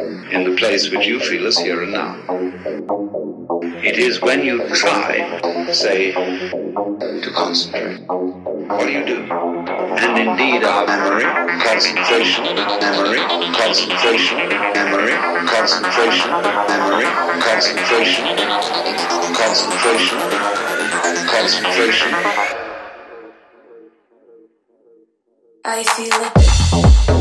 in the place which you feel is here and now. It is when you try, say, to concentrate, what do you do? And indeed, our memory, concentration, memory, concentration, memory, concentration, memory, concentration, concentration, concentration. I feel it.